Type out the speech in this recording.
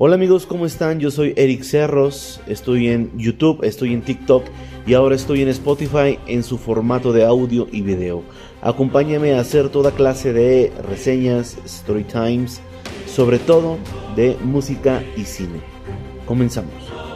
Hola amigos, ¿cómo están? Yo soy Eric Cerros, estoy en YouTube, estoy en TikTok y ahora estoy en Spotify en su formato de audio y video. Acompáñame a hacer toda clase de reseñas, story times, sobre todo de música y cine. Comenzamos.